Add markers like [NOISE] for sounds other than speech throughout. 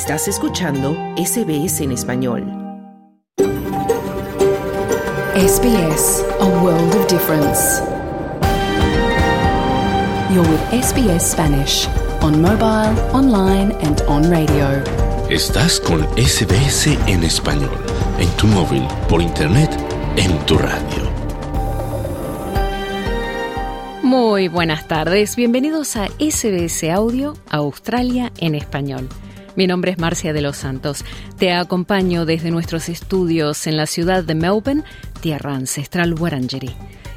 Estás escuchando SBS en español. SBS, a world of difference. You're with SBS Spanish on mobile, online and on radio. Estás con SBS en español, en tu móvil, por internet, en tu radio. Muy buenas tardes, bienvenidos a SBS Audio Australia en español. Mi nombre es Marcia de los Santos. Te acompaño desde nuestros estudios en la ciudad de Melbourne, tierra ancestral Wurundjeri.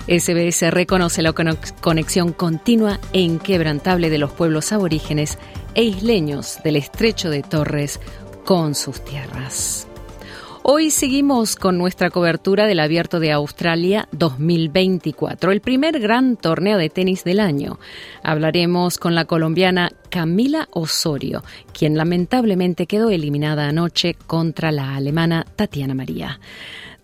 SBS reconoce la conexión continua e inquebrantable de los pueblos aborígenes e isleños del estrecho de Torres con sus tierras. Hoy seguimos con nuestra cobertura del Abierto de Australia 2024, el primer gran torneo de tenis del año. Hablaremos con la colombiana Camila Osorio, quien lamentablemente quedó eliminada anoche contra la alemana Tatiana María.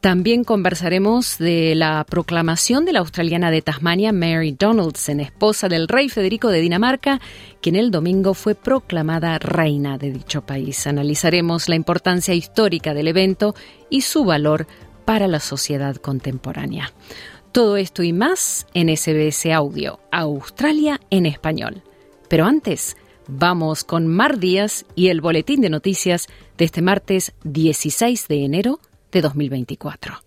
También conversaremos de la proclamación de la australiana de Tasmania, Mary Donaldson, esposa del rey Federico de Dinamarca, quien el domingo fue proclamada reina de dicho país. Analizaremos la importancia histórica del evento y su valor para la sociedad contemporánea. Todo esto y más en SBS Audio, Australia en español. Pero antes, vamos con Mar Díaz y el boletín de noticias de este martes 16 de enero de 2024.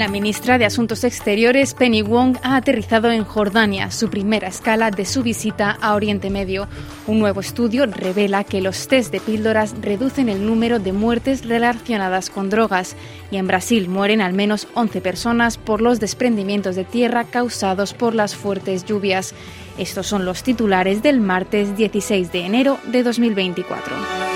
La ministra de Asuntos Exteriores, Penny Wong, ha aterrizado en Jordania, su primera escala de su visita a Oriente Medio. Un nuevo estudio revela que los test de píldoras reducen el número de muertes relacionadas con drogas y en Brasil mueren al menos 11 personas por los desprendimientos de tierra causados por las fuertes lluvias. Estos son los titulares del martes 16 de enero de 2024.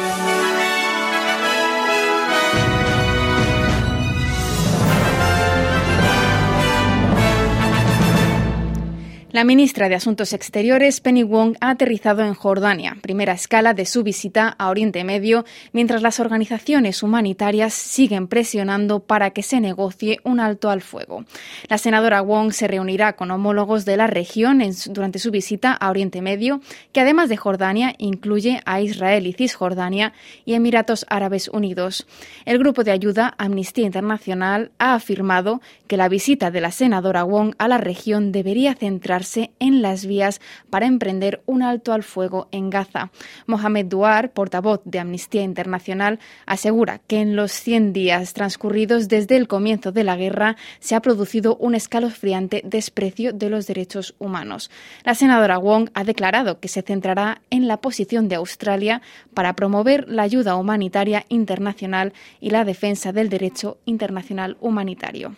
La ministra de Asuntos Exteriores, Penny Wong, ha aterrizado en Jordania, primera escala de su visita a Oriente Medio, mientras las organizaciones humanitarias siguen presionando para que se negocie un alto al fuego. La senadora Wong se reunirá con homólogos de la región durante su visita a Oriente Medio, que además de Jordania incluye a Israel y Cisjordania y Emiratos Árabes Unidos. El grupo de ayuda Amnistía Internacional ha afirmado que la visita de la senadora Wong a la región debería centrarse en las vías para emprender un alto al fuego en Gaza. Mohamed Duar, portavoz de Amnistía Internacional, asegura que en los 100 días transcurridos desde el comienzo de la guerra se ha producido un escalofriante desprecio de los derechos humanos. La senadora Wong ha declarado que se centrará en la posición de Australia para promover la ayuda humanitaria internacional y la defensa del derecho internacional humanitario.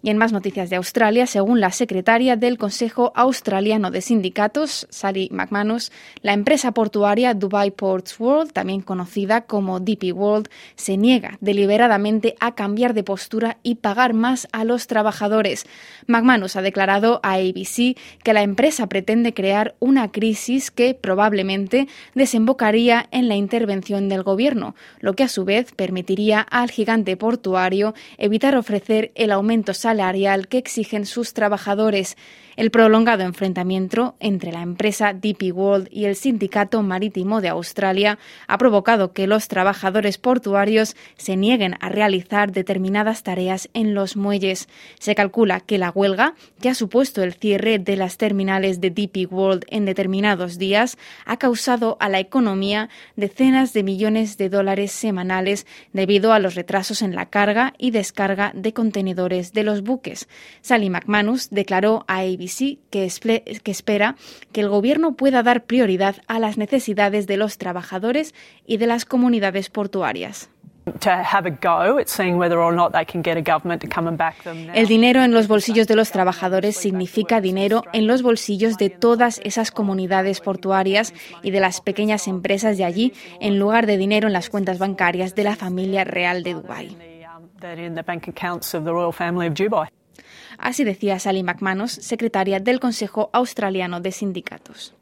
Y en más noticias de Australia, según la secretaria del Consejo Australiano de Sindicatos, Sally McManus, la empresa portuaria Dubai Ports World, también conocida como DP World, se niega deliberadamente a cambiar de postura y pagar más a los trabajadores. McManus ha declarado a ABC que la empresa pretende crear una crisis que probablemente desembocaría en la intervención del gobierno, lo que a su vez permitiría al gigante portuario evitar ofrecer el aumento salarial salarial que exigen sus trabajadores. El prolongado enfrentamiento entre la empresa DP World y el Sindicato Marítimo de Australia ha provocado que los trabajadores portuarios se nieguen a realizar determinadas tareas en los muelles. Se calcula que la huelga, que ha supuesto el cierre de las terminales de DP World en determinados días, ha causado a la economía decenas de millones de dólares semanales debido a los retrasos en la carga y descarga de contenedores de los buques. Sally McManus declaró a ABC que, que espera que el Gobierno pueda dar prioridad a las necesidades de los trabajadores y de las comunidades portuarias. El dinero en los bolsillos de los trabajadores significa dinero en los bolsillos de todas esas comunidades portuarias y de las pequeñas empresas de allí, en lugar de dinero en las cuentas bancarias de la familia real de Dubái. Así decía Sally McManus, secretaria del Consejo Australiano de Sindicatos.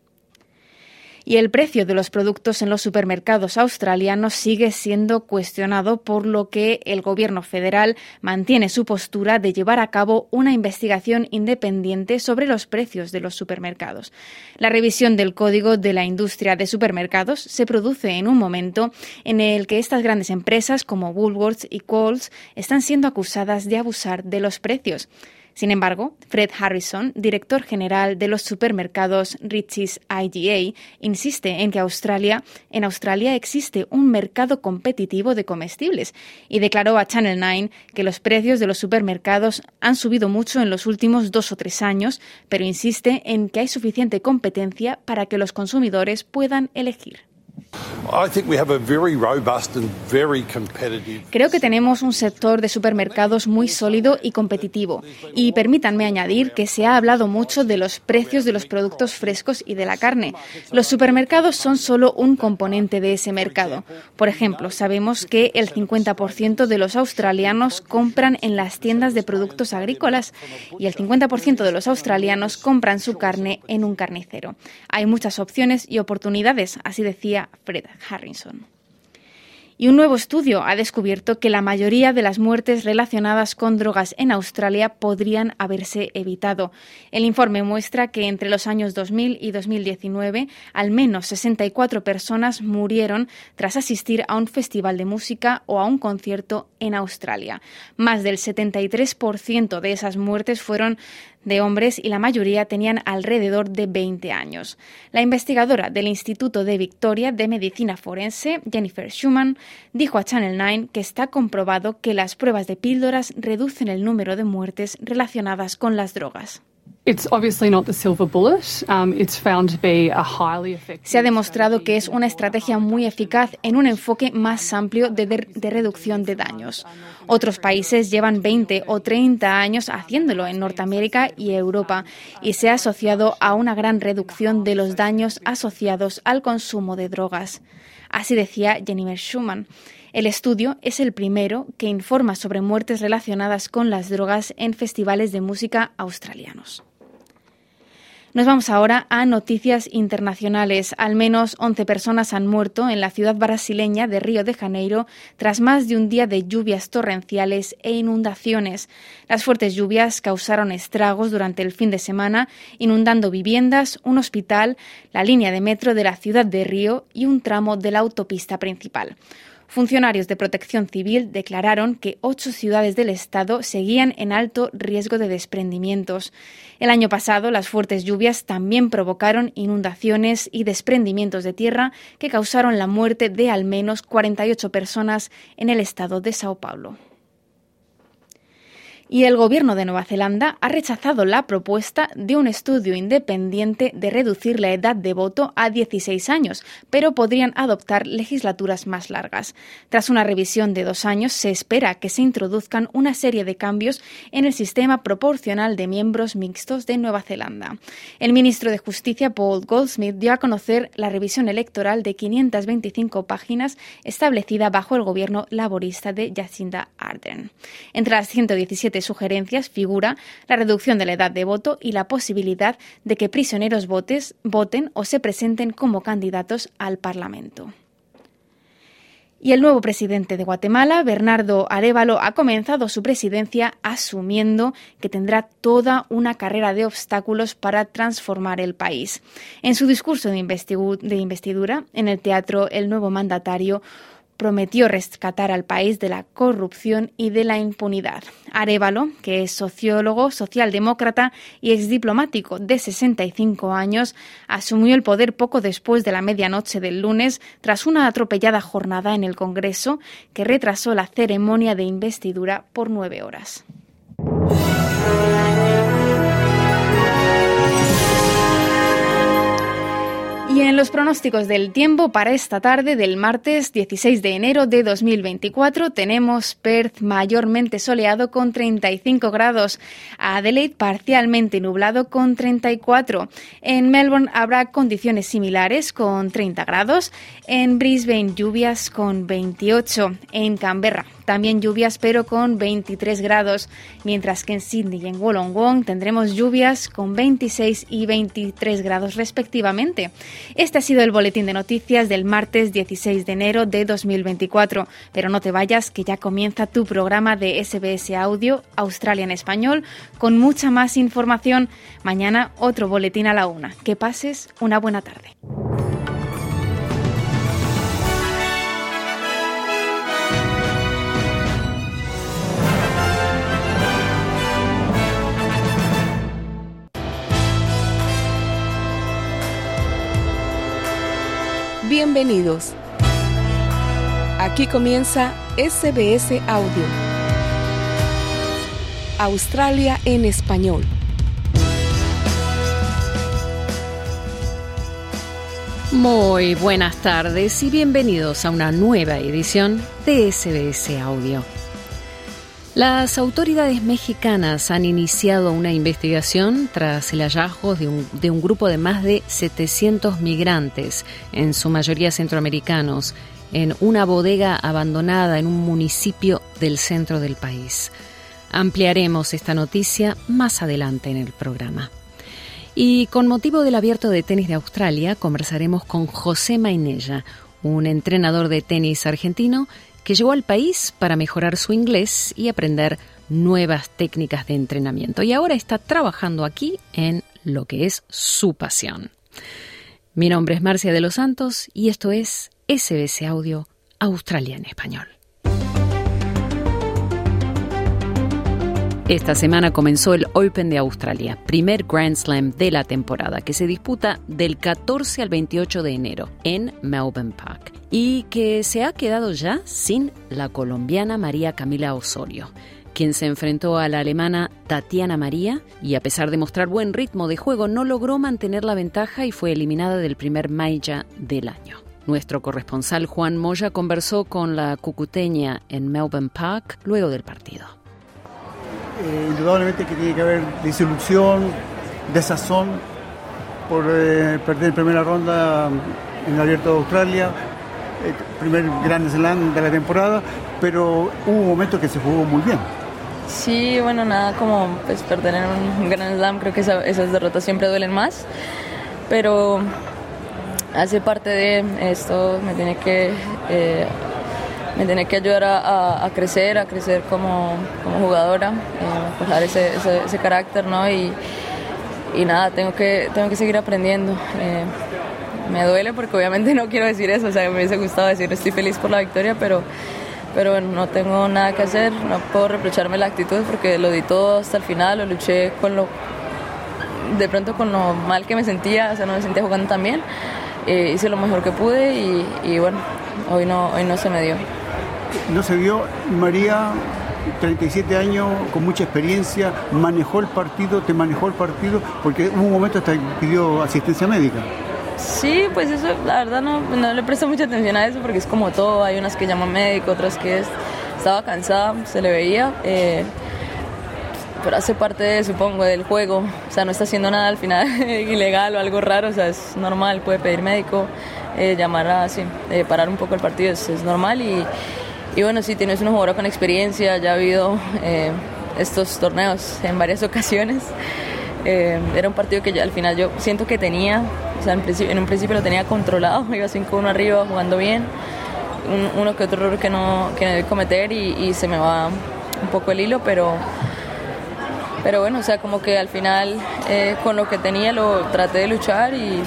Y el precio de los productos en los supermercados australianos sigue siendo cuestionado, por lo que el gobierno federal mantiene su postura de llevar a cabo una investigación independiente sobre los precios de los supermercados. La revisión del Código de la Industria de Supermercados se produce en un momento en el que estas grandes empresas como Woolworths y Coles están siendo acusadas de abusar de los precios. Sin embargo, Fred Harrison, director general de los supermercados Richie's IGA, insiste en que Australia, en Australia existe un mercado competitivo de comestibles y declaró a Channel 9 que los precios de los supermercados han subido mucho en los últimos dos o tres años, pero insiste en que hay suficiente competencia para que los consumidores puedan elegir. Creo que tenemos un sector de supermercados muy sólido y competitivo. Y permítanme añadir que se ha hablado mucho de los precios de los productos frescos y de la carne. Los supermercados son solo un componente de ese mercado. Por ejemplo, sabemos que el 50% de los australianos compran en las tiendas de productos agrícolas y el 50% de los australianos compran su carne en un carnicero. Hay muchas opciones y oportunidades, así decía Fred Harrison. Y un nuevo estudio ha descubierto que la mayoría de las muertes relacionadas con drogas en Australia podrían haberse evitado. El informe muestra que entre los años 2000 y 2019 al menos 64 personas murieron tras asistir a un festival de música o a un concierto en Australia. Más del 73% de esas muertes fueron de hombres y la mayoría tenían alrededor de 20 años. La investigadora del Instituto de Victoria de Medicina Forense, Jennifer Schumann, dijo a Channel 9 que está comprobado que las pruebas de píldoras reducen el número de muertes relacionadas con las drogas. Se ha demostrado que es una estrategia muy eficaz en un enfoque más amplio de, de, reducción de daños. Otros países llevan 20 o 30 años haciéndolo en Norteamérica y Europa y se ha asociado a una gran reducción de los daños asociados al consumo de drogas. Así decía Jennifer Schumann. El estudio es el primero que informa sobre muertes relacionadas con las drogas en festivales de música australianos. Nos vamos ahora a noticias internacionales. Al menos 11 personas han muerto en la ciudad brasileña de Río de Janeiro tras más de un día de lluvias torrenciales e inundaciones. Las fuertes lluvias causaron estragos durante el fin de semana, inundando viviendas, un hospital, la línea de metro de la ciudad de Río y un tramo de la autopista principal. Funcionarios de protección civil declararon que ocho ciudades del estado seguían en alto riesgo de desprendimientos. El año pasado, las fuertes lluvias también provocaron inundaciones y desprendimientos de tierra que causaron la muerte de al menos 48 personas en el estado de Sao Paulo. Y el gobierno de Nueva Zelanda ha rechazado la propuesta de un estudio independiente de reducir la edad de voto a 16 años, pero podrían adoptar legislaturas más largas. Tras una revisión de dos años, se espera que se introduzcan una serie de cambios en el sistema proporcional de miembros mixtos de Nueva Zelanda. El ministro de Justicia, Paul Goldsmith, dio a conocer la revisión electoral de 525 páginas establecida bajo el gobierno laborista de Jacinda Ardern. Entre las 117 sugerencias figura la reducción de la edad de voto y la posibilidad de que prisioneros votes, voten o se presenten como candidatos al Parlamento. Y el nuevo presidente de Guatemala, Bernardo Arevalo, ha comenzado su presidencia asumiendo que tendrá toda una carrera de obstáculos para transformar el país. En su discurso de investidura en el teatro El Nuevo Mandatario, prometió rescatar al país de la corrupción y de la impunidad. Arevalo, que es sociólogo, socialdemócrata y exdiplomático de 65 años, asumió el poder poco después de la medianoche del lunes tras una atropellada jornada en el Congreso que retrasó la ceremonia de investidura por nueve horas. Y en los pronósticos del tiempo para esta tarde del martes 16 de enero de 2024 tenemos Perth mayormente soleado con 35 grados, Adelaide parcialmente nublado con 34, en Melbourne habrá condiciones similares con 30 grados, en Brisbane lluvias con 28, en Canberra también lluvias pero con 23 grados, mientras que en Sydney y en Wollongong tendremos lluvias con 26 y 23 grados respectivamente. Este ha sido el boletín de noticias del martes 16 de enero de 2024, pero no te vayas que ya comienza tu programa de SBS Audio Australia en español con mucha más información. Mañana otro boletín a la una. Que pases una buena tarde. Bienvenidos. Aquí comienza SBS Audio. Australia en español. Muy buenas tardes y bienvenidos a una nueva edición de SBS Audio. Las autoridades mexicanas han iniciado una investigación tras el hallazgo de un, grupo de más de 700 migrantes, en su mayoría centroamericanos, en una bodega abandonada en un municipio del centro del país. Ampliaremos esta noticia más adelante en el programa. Y con motivo del abierto de tenis de Australia, conversaremos con José Mainella, un entrenador de tenis argentino que llegó al país para mejorar su inglés y aprender nuevas técnicas de entrenamiento. Y ahora está trabajando aquí en lo que es su pasión. Mi nombre es Marcia de los Santos y esto es SBS Audio Australia en Español. Esta semana comenzó el Open de Australia, primer Grand Slam de la temporada, que se disputa del 14 al 28 de enero en Melbourne Park y que se ha quedado ya sin la colombiana María Camila Osorio quien se enfrentó a la alemana Tatiana María y a pesar de mostrar buen ritmo de juego no logró mantener la ventaja y fue eliminada del primer Maya del año. Nuestro corresponsal Juan Moya conversó con la cucuteña en Melbourne Park luego del partido eh, indudablemente que tiene que haber desilusión, desazón por eh, perder primera ronda en el Abierto de Australia, el primer Grand Slam de la temporada, pero hubo un momento que se jugó muy bien. Sí, bueno, nada como pues, perder en un Grand Slam, creo que esas derrotas siempre duelen más, pero hace parte de esto, me tiene que eh, me tiene que ayudar a, crecer, a crecer como, jugadora, eh, a ese, ese, carácter, ¿no? Y, nada, tengo que, tengo que seguir aprendiendo. Eh, me duele porque obviamente no quiero decir eso, o sea, me hubiese gustado decir estoy feliz por la victoria, pero, pero bueno, no tengo nada que hacer, no puedo reprocharme la actitud porque lo di todo hasta el final, lo luché con lo, de pronto con lo mal que me sentía, o sea, no me sentía jugando tan bien, eh, hice lo mejor que pude y, y bueno, hoy no, hoy no se me dio no se dio. María, 37 años, con mucha experiencia, manejó el partido, te manejó el partido, porque hubo un momento hasta pidió asistencia médica. Sí, pues eso, la verdad no, no le presto mucha atención a eso porque es como todo, hay unas que llaman médico, otras que estaba cansada, se le veía, eh, pero hace parte, supongo, del juego, o sea, no está haciendo nada al final [LAUGHS] ilegal o algo raro, o sea, es normal, puede pedir médico, eh, llamar a, sí, eh, parar un poco el partido, es, es normal y y bueno, sí, tienes una jugadora con experiencia, ya ha habido eh, estos torneos en varias [LAUGHS] ocasiones. Eh, era un partido que al final yo siento que tenía, o sea, en, un principio lo tenía controlado, [LAUGHS] iba 5-1 arriba, jugando bien. uno que otro error que no, que debí cometer y, se me va un poco el hilo, pero, pero bueno, o sea, como que al final eh, con lo que tenía lo traté de luchar y,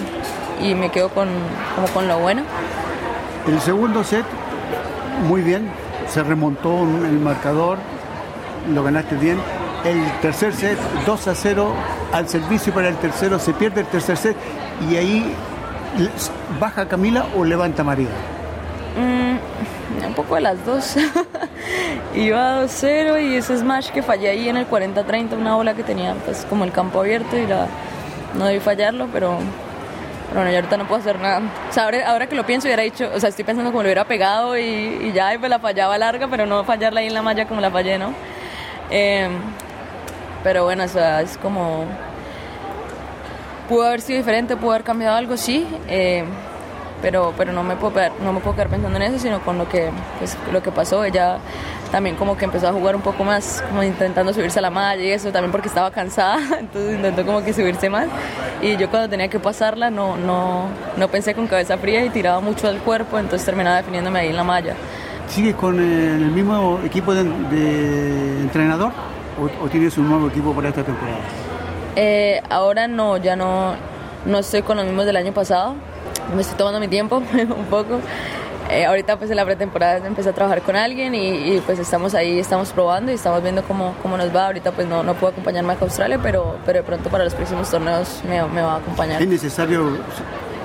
y me quedo con, como con lo bueno. El segundo set muy bien, se remontó el marcador, lo ganaste bien. El tercer set, 2 a 0 al servicio para el tercero, se pierde el tercer set y ahí baja Camila o levanta María. Mm, un poco de las dos. [LAUGHS] Iba 2-0 y ese smash que fallé ahí en el 40-30, una bola que tenía pues como el campo abierto y la, no debí fallarlo, pero bueno, yo ahorita no puedo hacer nada. O sea, ahora, que lo pienso, hubiera dicho, o sea, estoy pensando como lo hubiera pegado y, ya, y pues la fallaba larga, pero no fallarla ahí en la malla como la fallé, ¿no? Em, pero bueno, o sea, es como. Pudo haber sido diferente, pudo haber cambiado algo, sí. Em, pero, pero no, me puedo quedar, no me puedo quedar pensando en eso, sino con lo que, pues, lo que pasó. Ella también como que empezó a jugar un poco más, como intentando subirse a la malla y eso, también porque estaba cansada, [LAUGHS] entonces intentó como que subirse más. Y yo cuando tenía que pasarla no, no, no pensé con cabeza fría y tiraba mucho al cuerpo, entonces terminaba definiéndome ahí en la malla. ¿Sigues con el mismo equipo de, entrenador o, tienes un nuevo equipo para esta temporada? Eh, ahora no, ya no, no estoy con los mismos del año pasado. Me estoy tomando mi tiempo [LAUGHS] un poco. Eh, ahorita pues en la pretemporada empecé a trabajar con alguien y, pues estamos ahí, estamos probando y estamos viendo cómo, cómo nos va. Ahorita pues no, no puedo acompañarme a Australia, pero, pero de pronto para los próximos torneos me, me va a acompañar. ¿Es necesario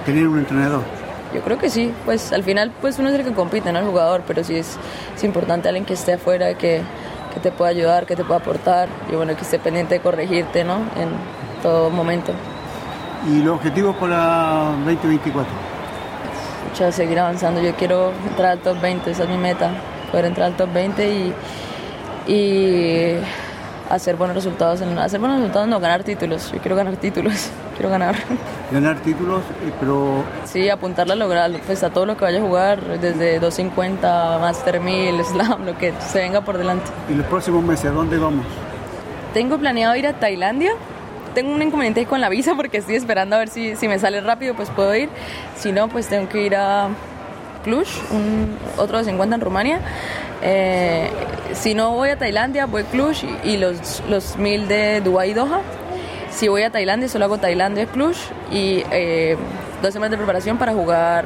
tener un entrenador? Yo creo que sí, pues al final pues uno es el que compite, no el jugador, pero sí es, es importante alguien que esté afuera, que, que te pueda ayudar, que te pueda aportar y bueno, que esté pendiente de corregirte, ¿no? En todo momento. ¿Y los objetivos para 2024? Mucho, seguir avanzando. Yo quiero entrar al top 20, esa es mi meta, poder entrar al top 20 y, y hacer buenos resultados. En, hacer buenos resultados, no ganar títulos. Yo quiero ganar títulos, [LAUGHS] quiero ganar. Ganar títulos, eh, pero... Sí, apuntarle a lograr, pues a todo lo que vaya a jugar, desde 250, Master 1000, Slam, lo que se venga por delante. ¿Y los próximos meses, a dónde vamos? Tengo planeado ir a Tailandia. Tengo un inconveniente con la visa porque estoy esperando a ver si, si me sale rápido, pues puedo ir. Si no, pues tengo que ir a Cluj, un, otro de 50 en Rumania. Eh, si no voy a Tailandia, voy a Cluj y, los, los mil de Dubái y Doha. Si voy a Tailandia, solo hago Tailandia, Cluj y eh, dos semanas de preparación para jugar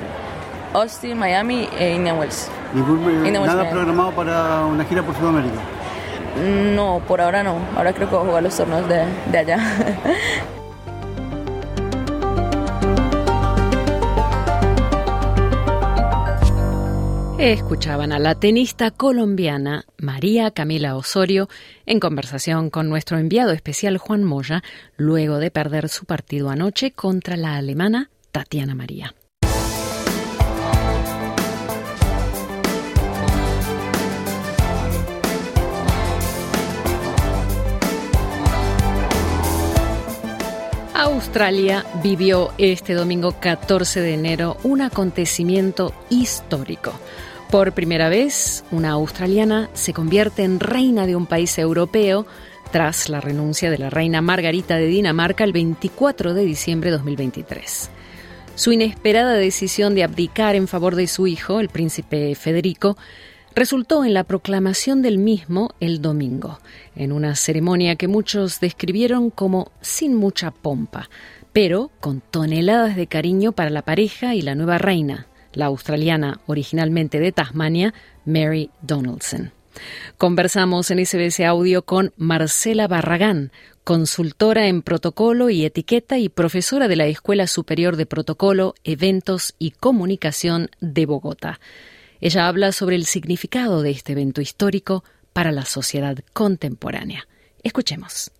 Austin, Miami e Indian Wells. ¿Nada programado para una gira por Sudamérica? No, por ahora no. Ahora creo que voy a jugar los torneos de, de allá. [LAUGHS] Escuchaban a la tenista colombiana María Camila Osorio en conversación con nuestro enviado especial Juan Moya luego de perder su partido anoche contra la alemana Tatiana María. Australia vivió este domingo 14 de enero un acontecimiento histórico. Por primera vez, una australiana se convierte en reina de un país europeo tras la renuncia de la reina Margarita de Dinamarca el 24 de diciembre de 2023. Su inesperada decisión de abdicar en favor de su hijo, el príncipe Federico, resultó en la proclamación del mismo el domingo, en una ceremonia que muchos describieron como sin mucha pompa, pero con toneladas de cariño para la pareja y la nueva reina, la australiana originalmente de Tasmania, Mary Donaldson. Conversamos en SBS Audio con Marcela Barragán, consultora en protocolo y etiqueta y profesora de la Escuela Superior de Protocolo, Eventos y Comunicación de Bogotá. Ella habla sobre el significado de este evento histórico para la sociedad contemporánea. Escuchemos.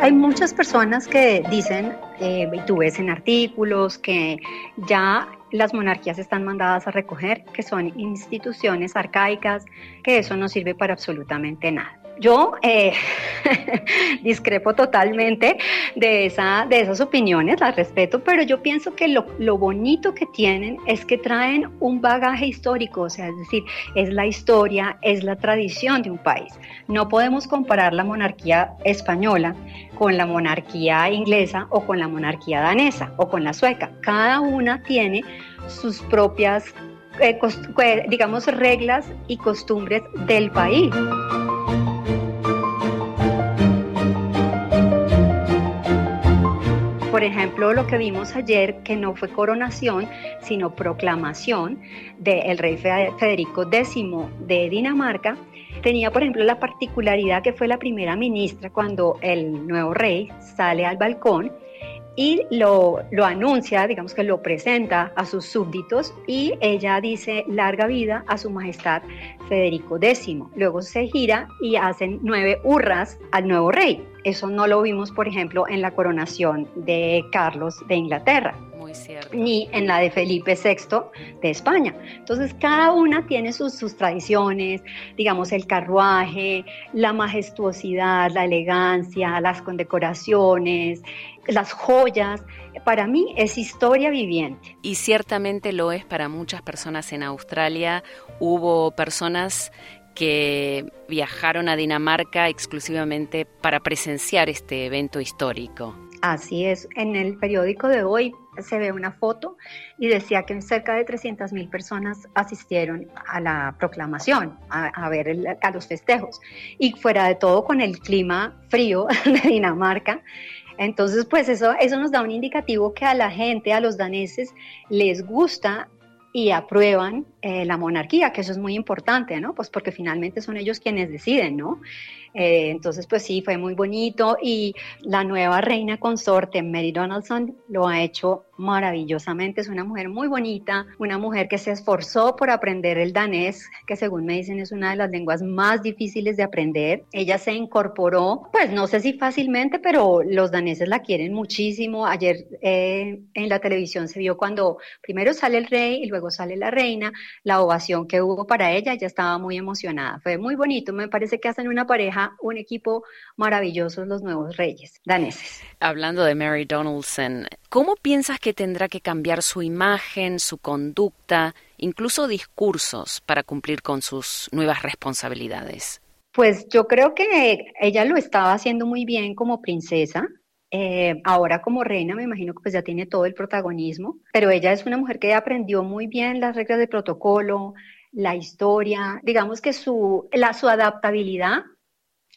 Hay muchas personas que dicen, eh, y tú ves en artículos, que ya las monarquías están mandadas a recoger, que son instituciones arcaicas, que eso no sirve para absolutamente nada. Yo eh, [LAUGHS] discrepo totalmente de, esa, de esas opiniones, las respeto, pero yo pienso que lo, lo, bonito que tienen es que traen un bagaje histórico, o sea, es decir, es la historia, es la tradición de un país. No podemos comparar la monarquía española con la monarquía inglesa o con la monarquía danesa o con la sueca. Cada una tiene sus propias, eh, digamos, reglas y costumbres del país. Por ejemplo, lo que vimos ayer, que no fue coronación, sino proclamación del rey Federico X de Dinamarca, tenía, por ejemplo, la particularidad que fue la primera ministra cuando el nuevo rey sale al balcón y lo, lo, anuncia, digamos que lo presenta a sus súbditos y ella dice larga vida a su majestad Federico X. Luego se gira y hacen nueve hurras al nuevo rey. Eso no lo vimos, por ejemplo, en la coronación de Carlos de Inglaterra. Ni en la de Felipe VI de España. Entonces, cada una tiene sus, sus tradiciones, digamos, el carruaje, la majestuosidad, la elegancia, las condecoraciones, las joyas. Para mí es historia viviente. Y ciertamente lo es para muchas personas en Australia. Hubo personas que viajaron a Dinamarca exclusivamente para presenciar este evento histórico. Así es, en el periódico de hoy se ve una foto y decía que cerca de 300 mil personas asistieron a la proclamación, a, ver a los festejos. Y fuera de todo, con el clima frío [LAUGHS] de Dinamarca, entonces, pues eso, eso nos da un indicativo que a la gente, a los daneses, les gusta y aprueban eh, la monarquía, que eso es muy importante, ¿no? Pues porque finalmente son ellos quienes deciden, ¿no? Eh, entonces, pues sí, fue muy bonito y la nueva reina consorte, Mary Donaldson, lo ha hecho maravillosamente. Es una mujer muy bonita, una mujer que se esforzó por aprender el danés, que según me dicen es una de las lenguas más difíciles de aprender. Ella se incorporó, pues no sé si fácilmente, pero los daneses la quieren muchísimo. Ayer eh, en la televisión se vio cuando primero sale el rey y luego sale la reina, la ovación que hubo para ella, ella estaba muy emocionada. Fue muy bonito, me parece que hacen una pareja un equipo maravilloso los nuevos reyes daneses. Hablando de Mary Donaldson, ¿cómo piensas que tendrá que cambiar su imagen, su conducta, incluso discursos para cumplir con sus nuevas responsabilidades? Pues yo creo que ella lo estaba haciendo muy bien como princesa, eh, ahora como reina me imagino que pues ya tiene todo el protagonismo, pero ella es una mujer que aprendió muy bien las reglas de protocolo, la historia, digamos que su, la, su adaptabilidad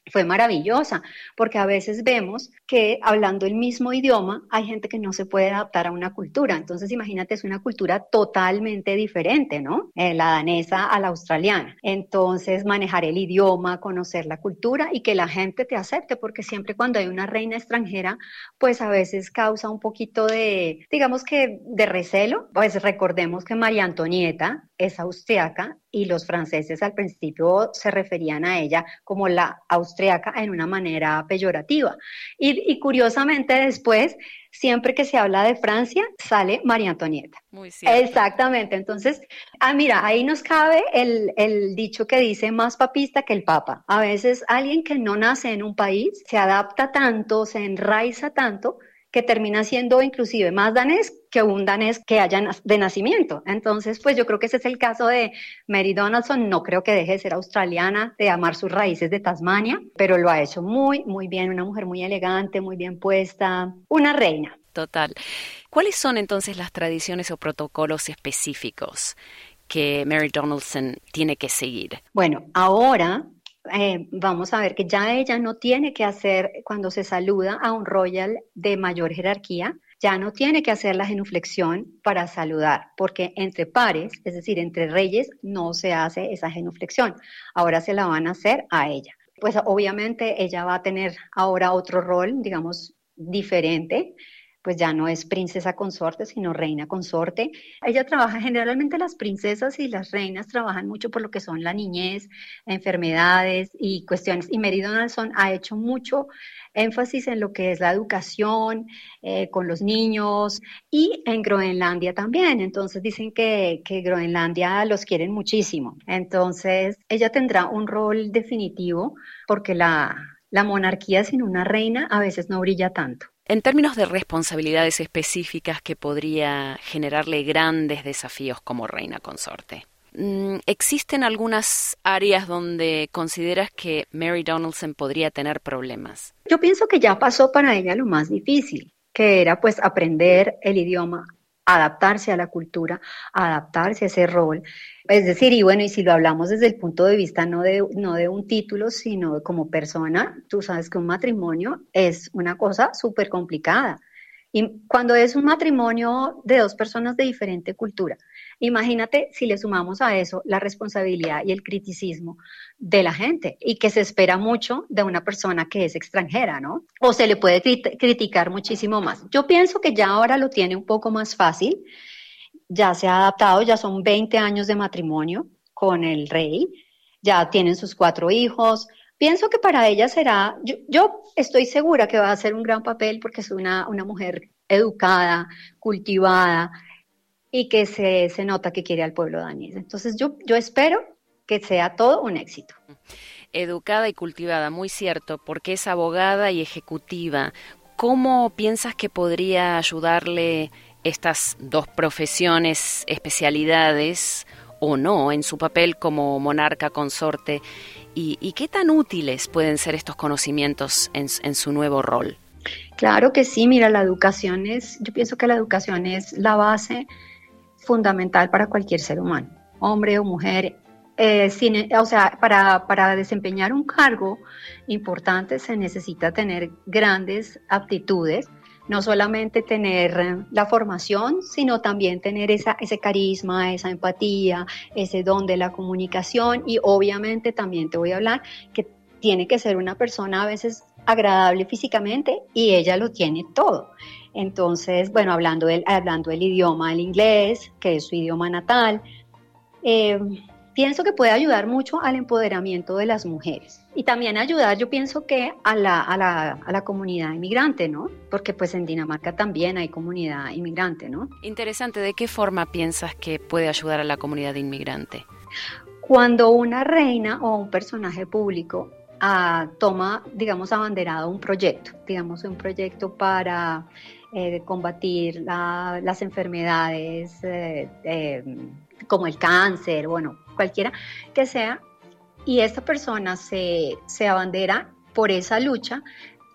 fue maravillosa, porque a veces vemos que hablando el mismo idioma hay gente que no se puede adaptar a una cultura. Entonces, imagínate, es una cultura totalmente diferente, ¿no? Eh, la danesa a la australiana. Entonces, manejar el idioma, conocer la cultura y que la gente te acepte, porque siempre cuando hay una reina extranjera, pues a veces causa un poquito de, digamos que, de recelo. Pues recordemos que María Antonieta es austriaca y los franceses al principio se referían a ella como la austriaca en una manera peyorativa. Y, curiosamente después, siempre que se habla de Francia, sale María Antonieta. Muy cierto. Exactamente. Entonces, ah, mira, ahí nos cabe el, el dicho que dice más papista que el papa. A veces alguien que no nace en un país se adapta tanto, se enraiza tanto, que termina siendo inclusive más danés que un danés que haya de nacimiento. Entonces, pues yo creo que ese es el caso de Mary Donaldson. No creo que deje de ser australiana, de amar sus raíces de Tasmania, pero lo ha hecho muy, muy bien. Una mujer muy elegante, muy bien puesta, una reina. Total. ¿Cuáles son entonces las tradiciones o protocolos específicos que Mary Donaldson tiene que seguir? Bueno, ahora eh, vamos a ver que ya ella no tiene que hacer, cuando se saluda a un royal de mayor jerarquía, ya no tiene que hacer la genuflexión para saludar, porque entre pares, es decir, entre reyes, no se hace esa genuflexión. Ahora se la van a hacer a ella. Pues obviamente ella va a tener ahora otro rol, digamos, diferente pues ya no es princesa consorte, sino reina consorte. Ella trabaja, generalmente las princesas y las reinas trabajan mucho por lo que son la niñez, enfermedades y cuestiones. Y Mary Donaldson ha hecho mucho énfasis en lo que es la educación eh, con los niños y en Groenlandia también. Entonces dicen que, que Groenlandia los quieren muchísimo. Entonces ella tendrá un rol definitivo porque la, la monarquía sin una reina a veces no brilla tanto. En términos de responsabilidades específicas que podría generarle grandes desafíos como reina consorte. Mm, ¿Existen algunas áreas donde consideras que Mary Donaldson podría tener problemas? Yo pienso que ya pasó para ella lo más difícil, que era pues aprender el idioma, adaptarse a la cultura, adaptarse a ese rol. Es decir, y bueno, y si lo hablamos desde el punto de vista no de, no de un título, sino como persona, tú sabes que un matrimonio es una cosa súper complicada. Y cuando es un matrimonio de dos personas de diferente cultura, imagínate si le sumamos a eso la responsabilidad y el criticismo de la gente y que se espera mucho de una persona que es extranjera, ¿no? O se le puede criticar muchísimo más. Yo pienso que ya ahora lo tiene un poco más fácil, ya se ha adaptado, ya son 20 años de matrimonio con el rey, ya tienen sus cuatro hijos, Pienso que para ella será, yo, estoy segura que va a hacer un gran papel porque es una, una mujer educada, cultivada y que se, se nota que quiere al pueblo danés. Entonces yo, yo espero que sea todo un éxito. Educada y cultivada, muy cierto, porque es abogada y ejecutiva. ¿Cómo piensas que podría ayudarle estas dos profesiones, especialidades o no, en su papel como monarca consorte? ¿Y, qué tan útiles pueden ser estos conocimientos en, en su nuevo rol? Claro que sí, mira, la educación es, yo pienso que la educación es la base fundamental para cualquier ser humano, hombre o mujer. Eh, o sea, para, para, desempeñar un cargo importante se necesita tener grandes aptitudes, no solamente tener la formación, sino también tener esa, ese carisma, esa empatía, ese don de la comunicación y obviamente también te voy a hablar que tiene que ser una persona a veces agradable físicamente y ella lo tiene todo. Entonces, bueno, hablando del, hablando el idioma, el inglés, que es su idioma natal, eh, pienso que puede ayudar mucho al empoderamiento de las mujeres y también ayudar, yo pienso que a la, a la, a la comunidad inmigrante, ¿no? Porque pues en Dinamarca también hay comunidad inmigrante, ¿no? Interesante, ¿de qué forma piensas que puede ayudar a la comunidad inmigrante? Cuando una reina o un personaje público toma, digamos, abanderado un proyecto, digamos, un proyecto para eh, combatir las enfermedades eh, eh, como el cáncer, bueno, cualquiera que sea, y esta persona se, se abandera por esa lucha,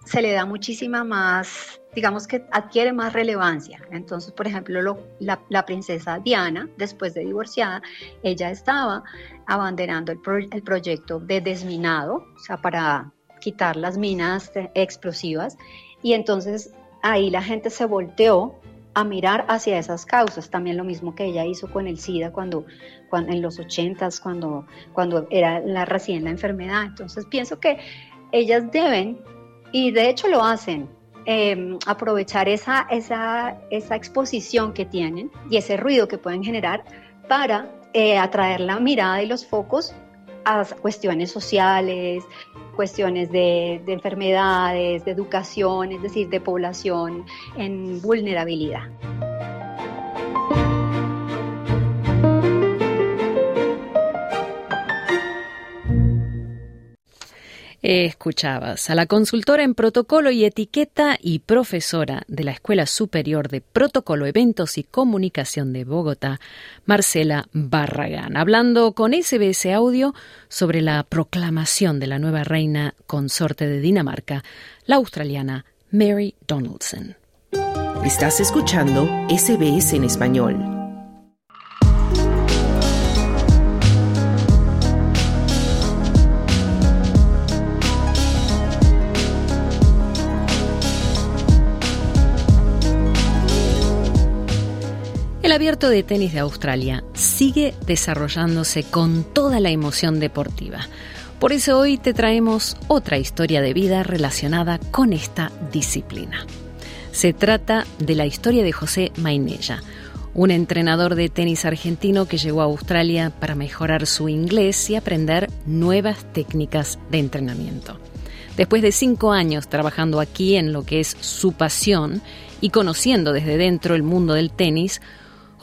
se le da muchísima más, digamos que adquiere más relevancia. Entonces, por ejemplo, la, princesa Diana, después de divorciada, ella estaba abanderando el, el, proyecto de desminado, o sea, para quitar las minas explosivas. Y entonces ahí la gente se volteó a mirar hacia esas causas, también lo mismo que ella hizo con el SIDA cuando, cuando en los ochentas, cuando, cuando era la, recién la enfermedad. Entonces pienso que ellas deben y de hecho lo hacen, em, aprovechar esa, esa, esa, exposición que tienen y ese ruido que pueden generar para eh, atraer la mirada y los focos a cuestiones sociales, cuestiones de, de enfermedades, de educación, es decir, de población en vulnerabilidad. Escuchabas a la consultora en protocolo y etiqueta y profesora de la Escuela Superior de Protocolo, Eventos y Comunicación de Bogotá, Marcela Barragán, hablando con SBS Audio sobre la proclamación de la nueva reina consorte de Dinamarca, la australiana Mary Donaldson. Estás escuchando SBS en español. El abierto de tenis de Australia sigue desarrollándose con toda la emoción deportiva. Por eso hoy te traemos otra historia de vida relacionada con esta disciplina. Se trata de la historia de José Mainella, un entrenador de tenis argentino que llegó a Australia para mejorar su inglés y aprender nuevas técnicas de entrenamiento. Después de cinco años trabajando aquí en lo que es su pasión y conociendo desde dentro el mundo del tenis,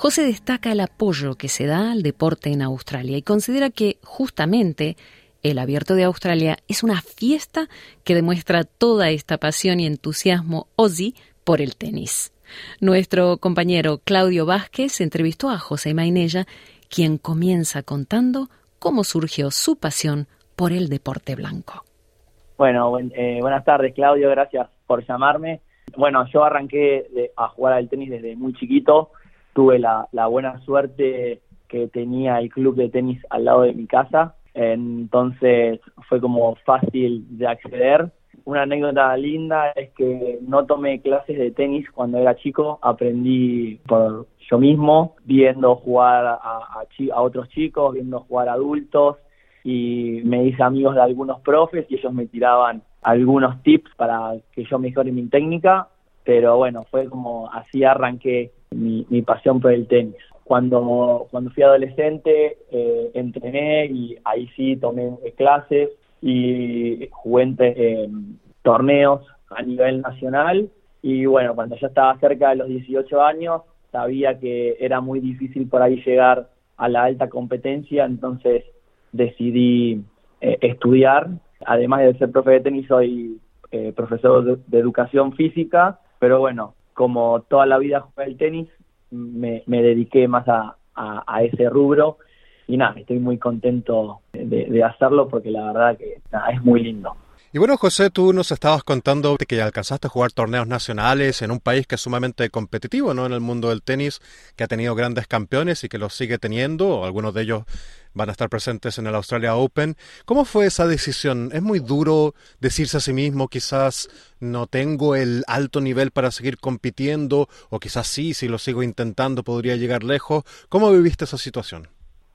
José destaca el apoyo que se da al deporte en Australia y considera que justamente el Abierto de Australia es una fiesta que demuestra toda esta pasión y entusiasmo Ozzy por el tenis. Nuestro compañero Claudio Vázquez entrevistó a José Mainella, quien comienza contando cómo surgió su pasión por el deporte blanco. Bueno, eh, buenas tardes Claudio, gracias por llamarme. Bueno, yo arranqué a jugar al tenis desde muy chiquito tuve la, buena suerte que tenía el club de tenis al lado de mi casa, entonces fue como fácil de acceder. Una anécdota linda es que no tomé clases de tenis cuando era chico, aprendí por yo mismo, viendo jugar a, a, a otros chicos, viendo jugar a adultos. Y me hice amigos de algunos profes y ellos me tiraban algunos tips para que yo mejore mi técnica, pero bueno, fue como así arranqué mi, pasión por el tenis. Cuando, cuando fui adolescente eh, entrené y ahí sí tomé clases y jugué en torneos a nivel nacional Y bueno, cuando ya estaba cerca de los 18 años, sabía que era muy difícil por ahí llegar a la alta competencia, entonces decidí eh, estudiar. Además de ser profe de tenis, soy eh, profesor de, educación física, pero bueno, como toda la vida jugué el tenis, me, dediqué más a, ese rubro y nada, estoy muy contento de, hacerlo porque la verdad que es muy lindo. Y bueno, José, tú nos estabas contando que alcanzaste a jugar torneos nacionales en un país que es sumamente competitivo, ¿no? En el mundo del tenis, que ha tenido grandes campeones y que los sigue teniendo. Algunos de ellos van a estar presentes en el Australia Open. ¿Cómo fue esa decisión? ¿Es muy duro decirse a sí mismo, quizás no tengo el alto nivel para seguir compitiendo, o quizás sí, si lo sigo intentando podría llegar lejos? ¿Cómo viviste esa situación?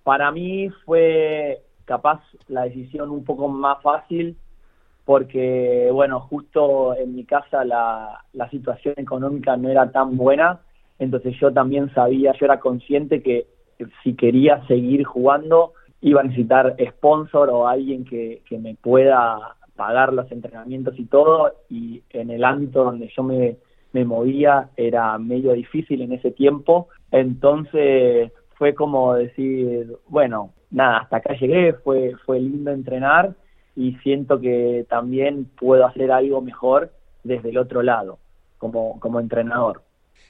Para mí fue capaz la decisión un poco más fácil porque, bueno, justo en mi casa la, la situación económica no era tan buena, entonces yo también sabía, yo era consciente que si quería seguir jugando iba a necesitar sponsor o alguien que, que me pueda pagar los entrenamientos y todo, y en el ámbito donde yo me, me movía era medio difícil en ese tiempo, entonces fue como decir, bueno, nada, hasta acá llegué, fue, fue lindo entrenar, y siento que también puedo hacer algo mejor desde el otro lado, como, como entrenador.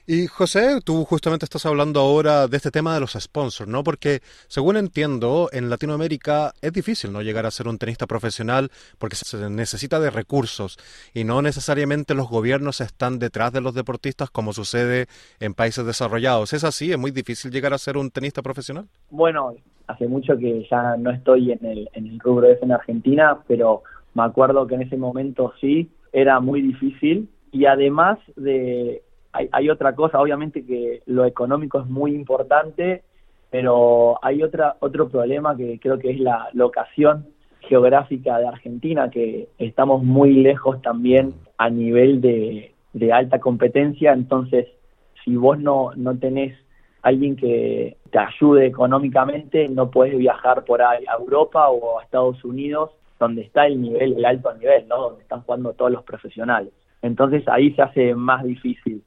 Y José, tú justamente estás hablando ahora de este tema de los sponsors, ¿no? Porque según entiendo, en Latinoamérica es difícil no llegar a ser un tenista profesional porque se necesita de recursos y no necesariamente los gobiernos están detrás de los deportistas como sucede en países desarrollados. ¿Es así? ¿Es muy difícil llegar a ser un tenista profesional? Bueno, hace mucho que ya no estoy en el, en el rubro ese en Argentina, pero me acuerdo que en ese momento sí, era muy difícil y además de hay, otra cosa, obviamente que lo económico es muy importante, pero hay otra, otro problema que creo que es la locación geográfica de Argentina, que estamos muy lejos también a nivel de, alta competencia, entonces si vos no, no tenés alguien que te ayude económicamente, no puedes viajar por ahí a Europa o a Estados Unidos, donde está el nivel, el alto nivel, ¿no? Donde están jugando todos los profesionales. Entonces ahí se hace más difícil.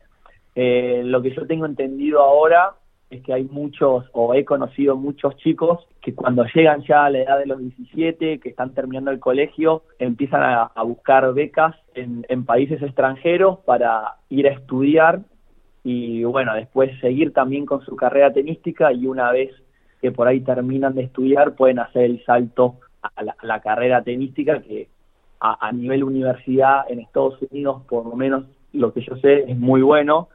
Eh, lo que yo tengo entendido ahora es que hay muchos, o he conocido muchos chicos que cuando llegan ya a la edad de los 17, que están terminando el colegio, empiezan a, buscar becas en, países extranjeros para ir a estudiar y bueno, después seguir también con su carrera tenística y una vez que por ahí terminan de estudiar pueden hacer el salto a la, carrera tenística que a, a nivel universidad en Estados Unidos por lo menos lo que yo sé es muy bueno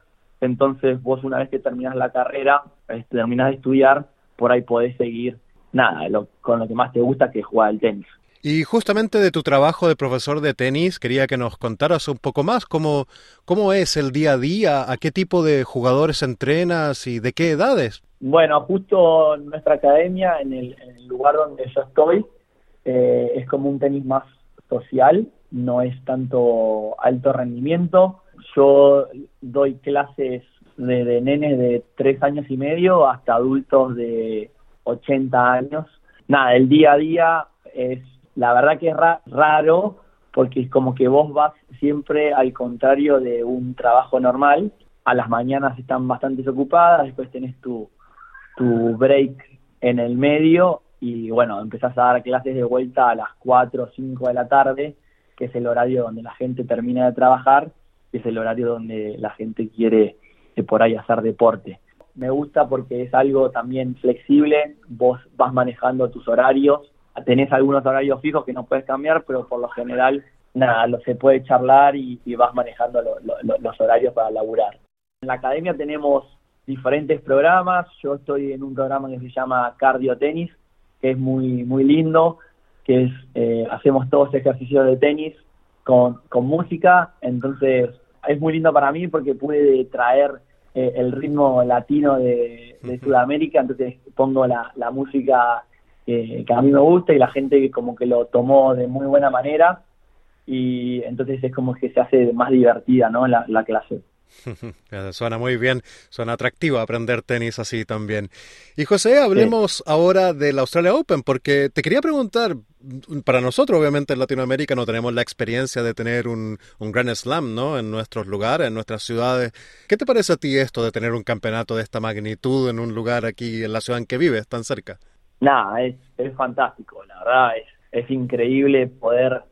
entonces vos una vez que terminas la carrera, terminas de estudiar, por ahí podés seguir, nada, con lo que más te gusta que es jugar al tenis. Y justamente de tu trabajo de profesor de tenis, quería que nos contaras un poco más cómo, cómo es el día a día, a qué tipo de jugadores entrenas y de qué edades. Bueno, justo en nuestra academia, en el, lugar donde yo estoy, eh, es como un tenis más social, no es tanto alto rendimiento, yo doy clases de, de nenes de tres años y medio hasta adultos de 80 años. Nada, el día a día es, la verdad que es raro porque es como que vos vas siempre al contrario de un trabajo normal. A las mañanas están bastante ocupadas, después tenés tu, tu break en el medio y bueno, empezás a dar clases de vuelta a las 4 o 5 de la tarde, que es el horario donde la gente termina de trabajar es el horario donde la gente quiere eh, por ahí hacer deporte. Me gusta porque es algo también flexible, vos vas manejando tus horarios, tenés algunos horarios fijos que no puedes cambiar, pero por lo general, nada, lo se puede charlar y, vas manejando los horarios para laburar. En la academia tenemos diferentes programas, yo estoy en un programa que se llama Cardio Tenis, que es muy, muy lindo, que es, eh, hacemos todos ejercicios de tenis con, con música, entonces es muy lindo para mí porque pude traer eh, el ritmo latino de, Sudamérica, entonces pongo la, música que a mí me gusta y la gente como que lo tomó de muy buena manera y entonces es como que se hace más divertida ¿no? la, clase. [LAUGHS] Suena muy bien, suena atractivo aprender tenis así también. Y José, hablemos ahora del Australia Open, porque te quería preguntar, para nosotros obviamente en Latinoamérica no tenemos la experiencia de tener un, un Grand Slam ¿no? en nuestros lugares, en nuestras ciudades. ¿Qué te parece a ti esto de tener un campeonato de esta magnitud en un lugar aquí en la ciudad en que vives, tan cerca? Nada, es, es fantástico, la verdad, es, es increíble poder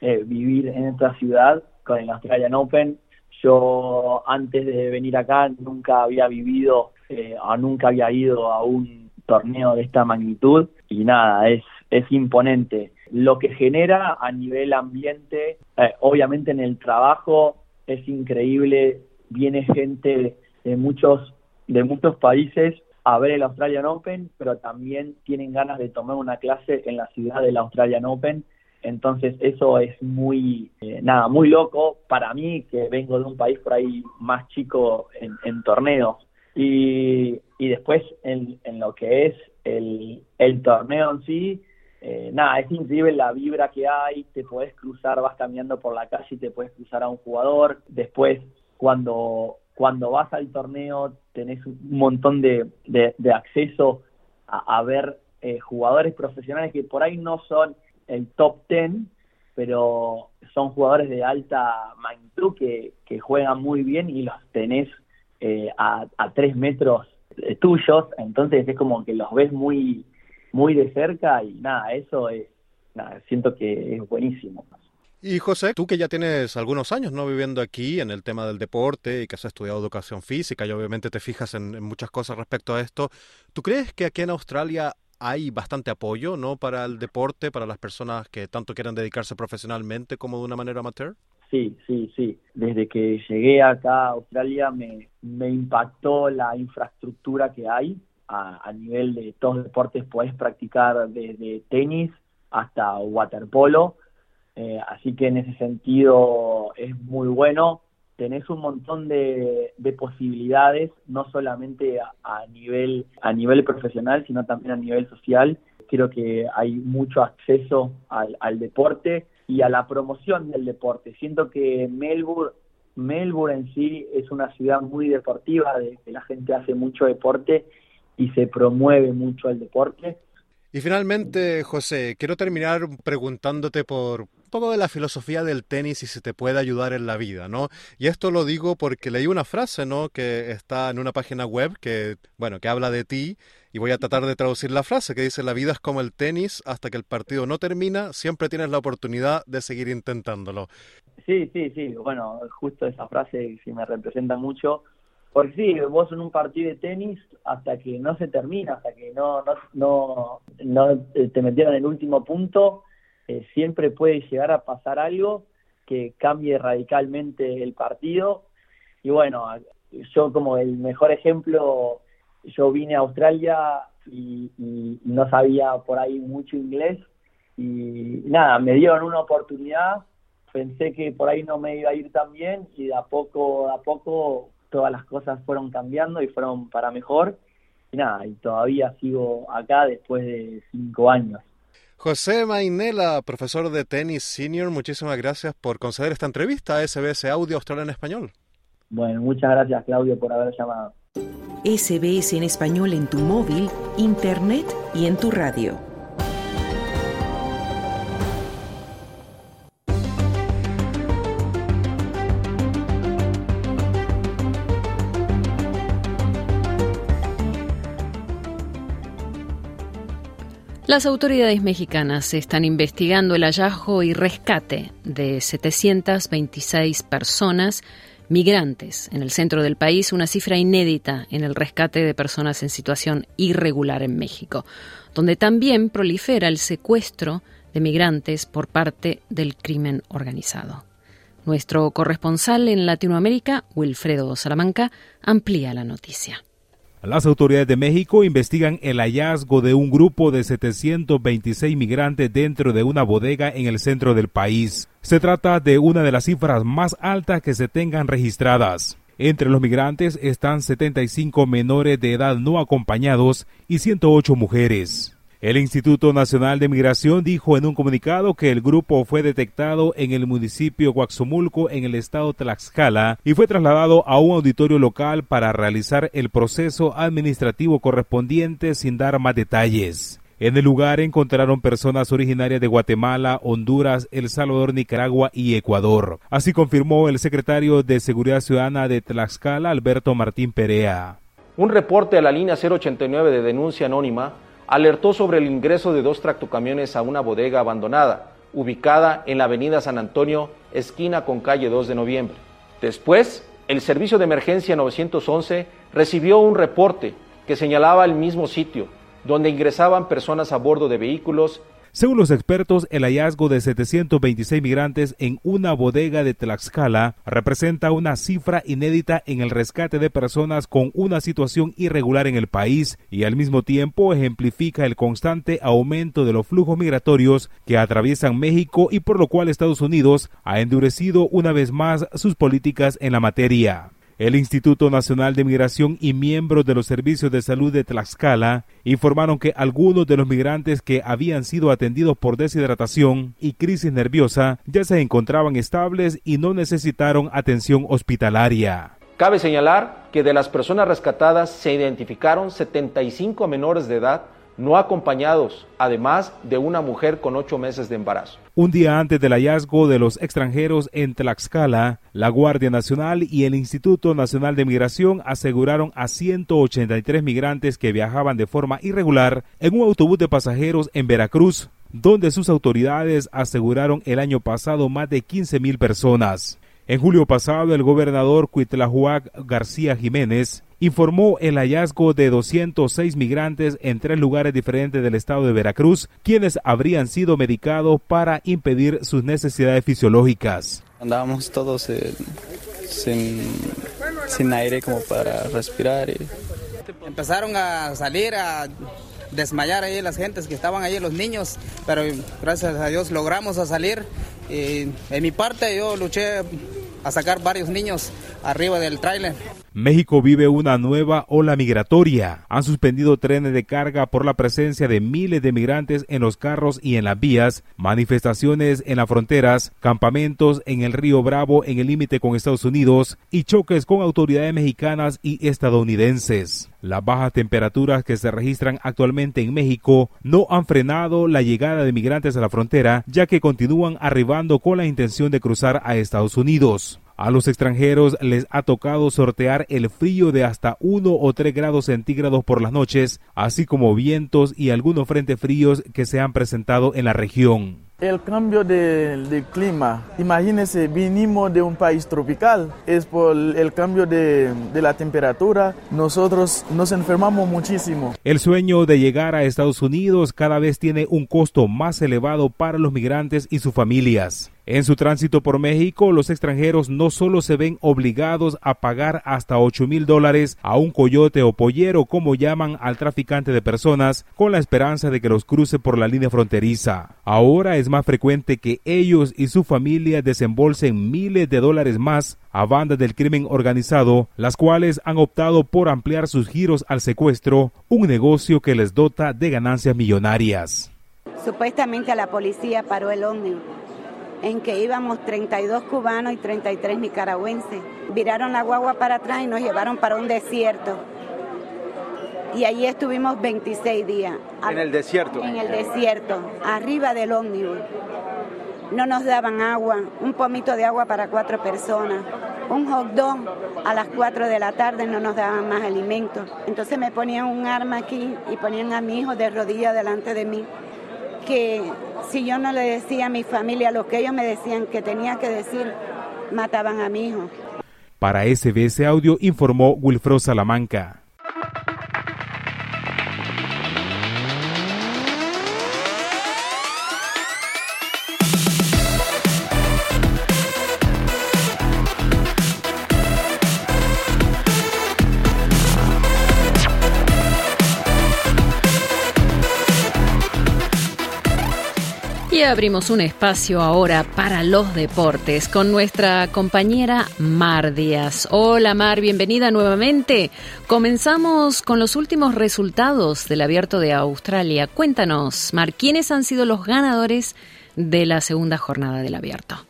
eh, vivir en esta ciudad con el Australian Open yo antes de venir acá nunca había vivido eh, o nunca había ido a un torneo de esta magnitud y nada, es, es imponente. Lo que genera a nivel ambiente, eh, obviamente en el trabajo es increíble, viene gente de muchos, de muchos países a ver el Australian Open, pero también tienen ganas de tomar una clase en la ciudad del Australian Open entonces eso es muy, eh, nada, muy loco para mí que vengo de un país por ahí más chico en, torneos. Y, y después en, en, lo que es el, el torneo en sí, eh, nada, es increíble la vibra que hay, te puedes cruzar, vas caminando por la calle y te puedes cruzar a un jugador. Después, cuando, cuando vas al torneo, tenés un montón de, de, acceso a, ver eh, jugadores profesionales que por ahí no son el top ten, pero son jugadores de alta magnitud que, juegan muy bien y los tenés eh, a, a tres metros tuyos, entonces es como que los ves muy, muy de cerca y nada, eso es, siento que es buenísimo. Y José, tú que ya tienes algunos años no viviendo aquí en el tema del deporte y que has estudiado educación física y obviamente te fijas en muchas cosas respecto a esto, ¿tú crees que aquí en Australia hay bastante apoyo, ¿no? Para el deporte, para las personas que tanto quieran dedicarse profesionalmente como de una manera amateur. Sí, sí, sí. Desde que llegué acá a Australia me, me impactó la infraestructura que hay a, nivel de todos los deportes. Puedes practicar desde tenis hasta waterpolo. Eh, así que en ese sentido es muy bueno tenés un montón de, posibilidades, no solamente a, nivel, a nivel profesional, sino también a nivel social. Creo que hay mucho acceso al, deporte y a la promoción del deporte. Siento que Melbourne, Melbourne en sí es una ciudad muy deportiva, de que la gente hace mucho deporte y se promueve mucho el deporte. Y finalmente, José, quiero terminar preguntándote por un poco de la filosofía del tenis y si te puede ayudar en la vida, ¿no? Y esto lo digo porque leí una frase, ¿no? Que está en una página web que, bueno, que habla de ti y voy a tratar de traducir la frase que dice, la vida es como el tenis, hasta que el partido no termina, siempre tienes la oportunidad de seguir intentándolo. Sí, sí, sí, bueno, justo esa frase sí me representa mucho porque sí, vos en un partido de tenis, hasta que no se termina, hasta que no, no, no, eh, te metieron en el último punto, eh, siempre puede llegar a pasar algo que cambie radicalmente el partido. Y bueno, yo como el mejor ejemplo, yo vine a Australia y, no sabía por ahí mucho inglés y nada, me dieron una oportunidad, pensé que por ahí no me iba a ir tan bien y de a poco a poco todas las cosas fueron cambiando y fueron para mejor. Y nada, y todavía sigo acá después de cinco años. José Mainela, profesor de tenis senior, muchísimas gracias por conceder esta entrevista a SBS Audio Australia en Español. Bueno, muchas gracias Claudio por haber llamado. SBS en español en tu móvil, internet y en tu radio. Las autoridades mexicanas están investigando el hallazgo y rescate de 726 personas migrantes en el centro del país, una cifra inédita en el rescate de personas en situación irregular en México, donde también prolifera el secuestro de migrantes por parte del crimen organizado. Nuestro corresponsal en Latinoamérica, Wilfredo Salamanca, amplía la noticia. Las autoridades de México investigan el hallazgo de un grupo de 726 migrantes dentro de una bodega en el centro del país. Se trata de una de las cifras más altas que se tengan registradas. Entre los migrantes están 75 menores de edad no acompañados y 108 mujeres. El Instituto Nacional de Migración dijo en un comunicado que el grupo fue detectado en el municipio Guaxomulco en el estado Tlaxcala y fue trasladado a un auditorio local para realizar el proceso administrativo correspondiente sin dar más detalles. En el lugar encontraron personas originarias de Guatemala, Honduras, El Salvador, Nicaragua y Ecuador. Así confirmó el secretario de Seguridad Ciudadana de Tlaxcala, Alberto Martín Perea. Un reporte a la línea 089 de denuncia anónima alertó sobre el ingreso de dos tractocamiones a una bodega abandonada, ubicada en la avenida San Antonio, esquina con calle 2 de noviembre. Después, el servicio de emergencia 911 recibió un reporte que señalaba el mismo sitio, donde ingresaban personas a bordo de vehículos según los expertos, el hallazgo de 726 migrantes en una bodega de Tlaxcala representa una cifra inédita en el rescate de personas con una situación irregular en el país y al mismo tiempo ejemplifica el constante aumento de los flujos migratorios que atraviesan México y por lo cual Estados Unidos ha endurecido una vez más sus políticas en la materia. El Instituto Nacional de Migración y miembros de los servicios de salud de Tlaxcala informaron que algunos de los migrantes que habían sido atendidos por deshidratación y crisis nerviosa ya se encontraban estables y no necesitaron atención hospitalaria. Cabe señalar que de las personas rescatadas se identificaron 75 menores de edad no acompañados, además de una mujer con ocho meses de embarazo. Un día antes del hallazgo de los extranjeros en Tlaxcala, la Guardia Nacional y el Instituto Nacional de Migración aseguraron a 183 migrantes que viajaban de forma irregular en un autobús de pasajeros en Veracruz, donde sus autoridades aseguraron el año pasado más de 15 mil personas. En julio pasado, el gobernador Cuitlahuac García Jiménez informó el hallazgo de 206 migrantes en tres lugares diferentes del estado de Veracruz, quienes habrían sido medicados para impedir sus necesidades fisiológicas. Andábamos todos eh, sin, sin, aire como para respirar. Y... Empezaron a salir a desmayar ahí las gentes que estaban ahí, los niños, pero gracias a Dios logramos a salir. Y en mi parte yo luché a sacar varios niños arriba del tráiler. México vive una nueva ola migratoria. Han suspendido trenes de carga por la presencia de miles de migrantes en los carros y en las vías, manifestaciones en las fronteras, campamentos en el río Bravo en el límite con Estados Unidos y choques con autoridades mexicanas y estadounidenses. Las bajas temperaturas que se registran actualmente en México no han frenado la llegada de migrantes a la frontera, ya que continúan arribando con la intención de cruzar a Estados Unidos. A los extranjeros les ha tocado sortear el frío de hasta 1 o 3 grados centígrados por las noches, así como vientos y algunos frentes fríos que se han presentado en la región. El cambio de, clima, imagínense, vinimos de un país tropical, es por el cambio de, de, la temperatura, nosotros nos enfermamos muchísimo. El sueño de llegar a Estados Unidos cada vez tiene un costo más elevado para los migrantes y sus familias. En su tránsito por México, los extranjeros no solo se ven obligados a pagar hasta 8 mil dólares a un coyote o pollero, como llaman al traficante de personas, con la esperanza de que los cruce por la línea fronteriza. Ahora es más frecuente que ellos y su familia desembolsen miles de dólares más a bandas del crimen organizado, las cuales han optado por ampliar sus giros al secuestro, un negocio que les dota de ganancias millonarias. Supuestamente la policía paró el ómnibus en que íbamos 32 cubanos y 33 nicaragüenses. Viraron la guagua para atrás y nos llevaron para un desierto. Y allí estuvimos 26 días. ¿En el desierto? En el desierto, arriba del ómnibus. No nos daban agua, un pomito de agua para cuatro personas, un hot dog a las 4 de la tarde no nos daban más alimentos. Entonces me ponían un arma aquí y ponían a mi hijo de rodillas delante de mí que si yo no le decía a mi familia lo que ellos me decían que tenía que decir, mataban a mi hijo. Para SBS Audio informó Wilfro Salamanca. Abrimos un espacio ahora para los deportes con nuestra compañera Mar Díaz. Hola Mar, bienvenida nuevamente. Comenzamos con los últimos resultados del Abierto de Australia. Cuéntanos, Mar, ¿quiénes han sido los ganadores de la segunda jornada del Abierto?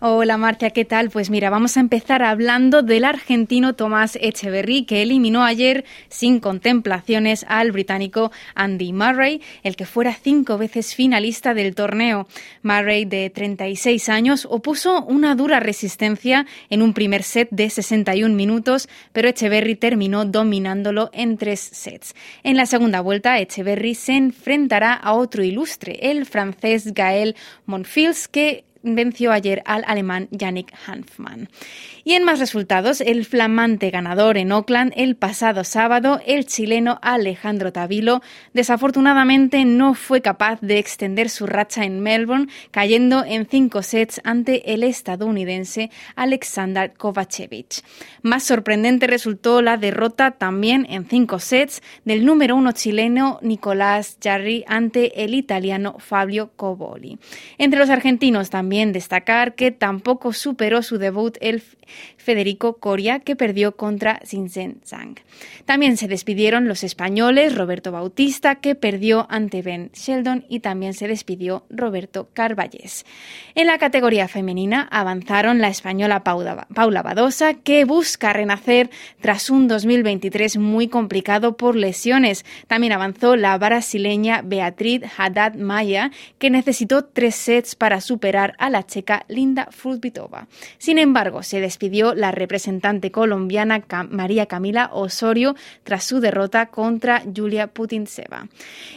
Hola Marcia, ¿qué tal? Pues mira, vamos a empezar hablando del argentino Tomás Echeverry, que eliminó ayer sin contemplaciones al británico Andy Murray, el que fuera cinco veces finalista del torneo. Murray, de 36 años, opuso una dura resistencia en un primer set de 61 minutos, pero Echeverry terminó dominándolo en tres sets. En la segunda vuelta, Echeverry se enfrentará a otro ilustre, el francés Gael Monfils, que venció ayer al alemán Yannick Hanfmann. Y en más resultados, el flamante ganador en Oakland el pasado sábado, el chileno Alejandro Tavilo, desafortunadamente no fue capaz de extender su racha en Melbourne, cayendo en cinco sets ante el estadounidense Alexander Kovacevic. Más sorprendente resultó la derrota también en cinco sets del número uno chileno Nicolás Jarry ante el italiano Fabio Coboli. Entre los argentinos también destacar que tampoco superó su debut el Federico Coria, que perdió contra Sinsen Zhang. También se despidieron los españoles Roberto Bautista, que perdió ante Ben Sheldon, y también se despidió Roberto Carballés. En la categoría femenina avanzaron la española Paula Badosa, que busca renacer tras un 2023 muy complicado por lesiones. También avanzó la brasileña Beatriz Haddad Maya, que necesitó tres sets para superar a la checa Linda Frutvitova. Sin embargo, se despidió la representante colombiana María Camila Osorio tras su derrota contra Julia Putintseva.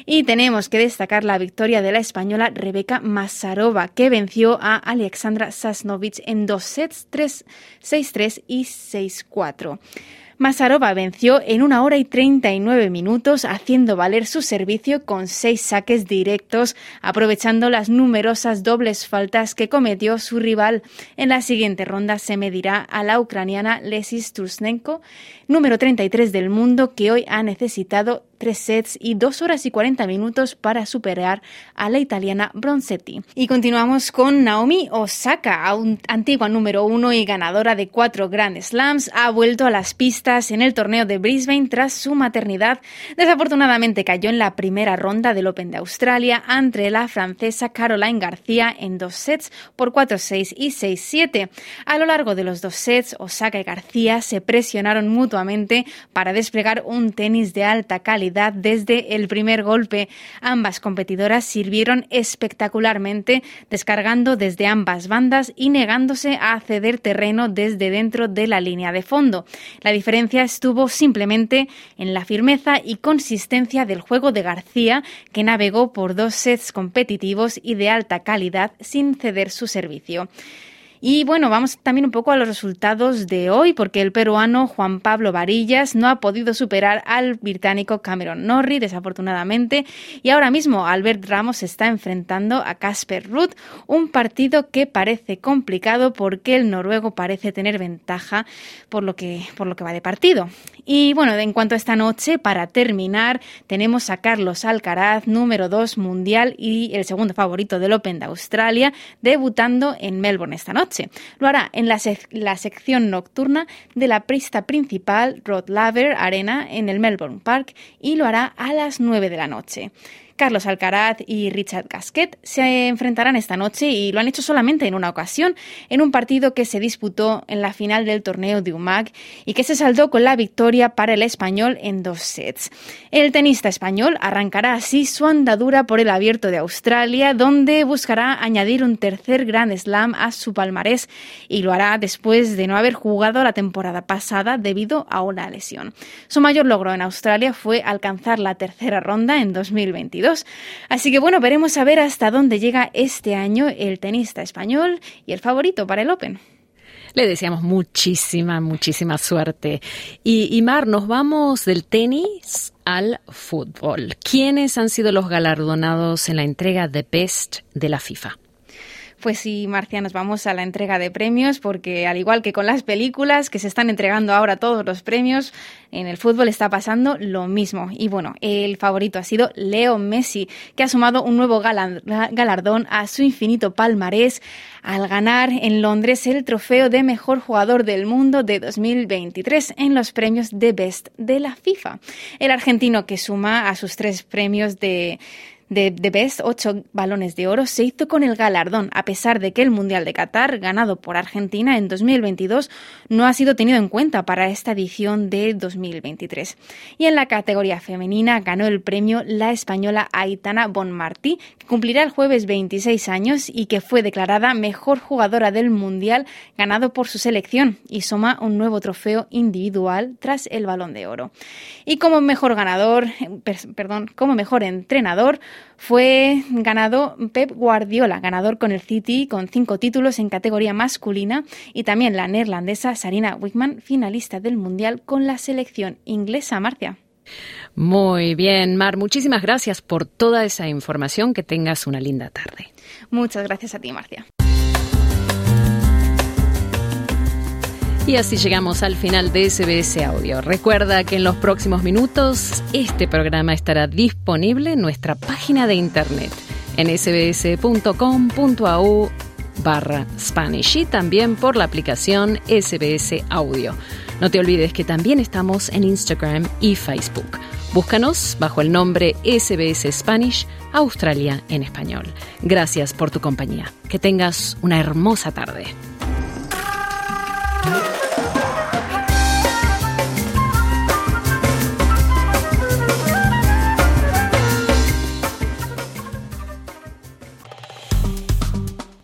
Y tenemos que destacar la victoria de la española Rebeca Masarova, que venció a Alexandra Sasnovich en dos sets 3, 6-3 y 6-4. Masarova venció en una hora y 39 minutos, haciendo valer su servicio con seis saques directos, aprovechando las numerosas dobles faltas que cometió su rival. En la siguiente ronda se medirá a la ucraniana Lesis Tursnenko, número 33 del mundo, que hoy ha necesitado tres sets y dos horas y 40 minutos para superar a la italiana Bronzetti. Y continuamos con Naomi Osaka, antigua número uno y ganadora de cuatro Grand Slams, ha vuelto a las pistas en el torneo de Brisbane tras su maternidad. Desafortunadamente cayó en la primera ronda del Open de Australia ante la francesa Caroline García en dos sets por 4-6 y 6-7. A lo largo de los dos sets, Osaka y García se presionaron mutuamente para desplegar un tenis de alta calidad desde el primer golpe. Ambas competidoras sirvieron espectacularmente, descargando desde ambas bandas y negándose a ceder terreno desde dentro de la línea de fondo. La diferencia estuvo simplemente en la firmeza y consistencia del juego de García, que navegó por dos sets competitivos y de alta calidad sin ceder su servicio. Y bueno, vamos también un poco a los resultados de hoy, porque el peruano Juan Pablo Varillas no ha podido superar al británico Cameron Norrie, desafortunadamente, y ahora mismo Albert Ramos está enfrentando a Casper Ruud, un partido que parece complicado porque el noruego parece tener ventaja por lo que, por lo que va de partido. Y bueno, en cuanto a esta noche, para terminar, tenemos a Carlos Alcaraz, número 2 mundial y el segundo favorito del Open de Australia, debutando en Melbourne esta noche. Lo hará en la, sección nocturna de la pista principal Rod Laver Arena en el Melbourne Park y lo hará a las 9 de la noche. Carlos Alcaraz y Richard Gasquet se enfrentarán esta noche y lo han hecho solamente en una ocasión, en un partido que se disputó en la final del torneo de UMAG y que se saldó con la victoria para el español en dos sets. El tenista español arrancará así su andadura por el abierto de Australia, donde buscará añadir un tercer Grand Slam a su palmarés y lo hará después de no haber jugado la temporada pasada debido a una lesión. Su mayor logro en Australia fue alcanzar la tercera ronda en 2022 Así que bueno, veremos a ver hasta dónde llega este año el tenista español y el favorito para el Open. Le deseamos muchísima, muchísima suerte. Y, y, Mar, nos vamos del tenis al fútbol. ¿Quiénes han sido los galardonados en la entrega de Best de la FIFA? Pues sí, Marcia, nos vamos a la entrega de premios porque al igual que con las películas que se están entregando ahora todos los premios, en el fútbol está pasando lo mismo. Y bueno, el favorito ha sido Leo Messi, que ha sumado un nuevo galardón a su infinito palmarés al ganar en Londres el trofeo de mejor jugador del mundo de 2023 en los premios de Best de la FIFA. El argentino que suma a sus tres premios de de, de Best, ocho balones de oro, se hizo con el galardón, a pesar de que el Mundial de Qatar, ganado por Argentina en 2022, no ha sido tenido en cuenta para esta edición de 2023. Y en la categoría femenina ganó el premio la española Aitana Bonmartí, que cumplirá el jueves 26 años y que fue declarada mejor jugadora del Mundial ganado por su selección y suma un nuevo trofeo individual tras el balón de oro. Y como mejor ganador, perdón, como mejor entrenador, fue ganado Pep Guardiola, ganador con el City con cinco títulos en categoría masculina y también la neerlandesa Sarina Wickman, finalista del Mundial con la selección inglesa, Marcia. Muy bien, Mar, muchísimas gracias por toda esa información. Que tengas una linda tarde. Muchas gracias a ti, Marcia. Y así llegamos al final de SBS Audio. Recuerda que en los próximos minutos este programa estará disponible en nuestra página de internet en sbs.com.au barra Spanish y también por la aplicación SBS Audio. No te olvides que también estamos en Instagram y Facebook. Búscanos bajo el nombre SBS Spanish Australia en español. Gracias por tu compañía. Que tengas una hermosa tarde.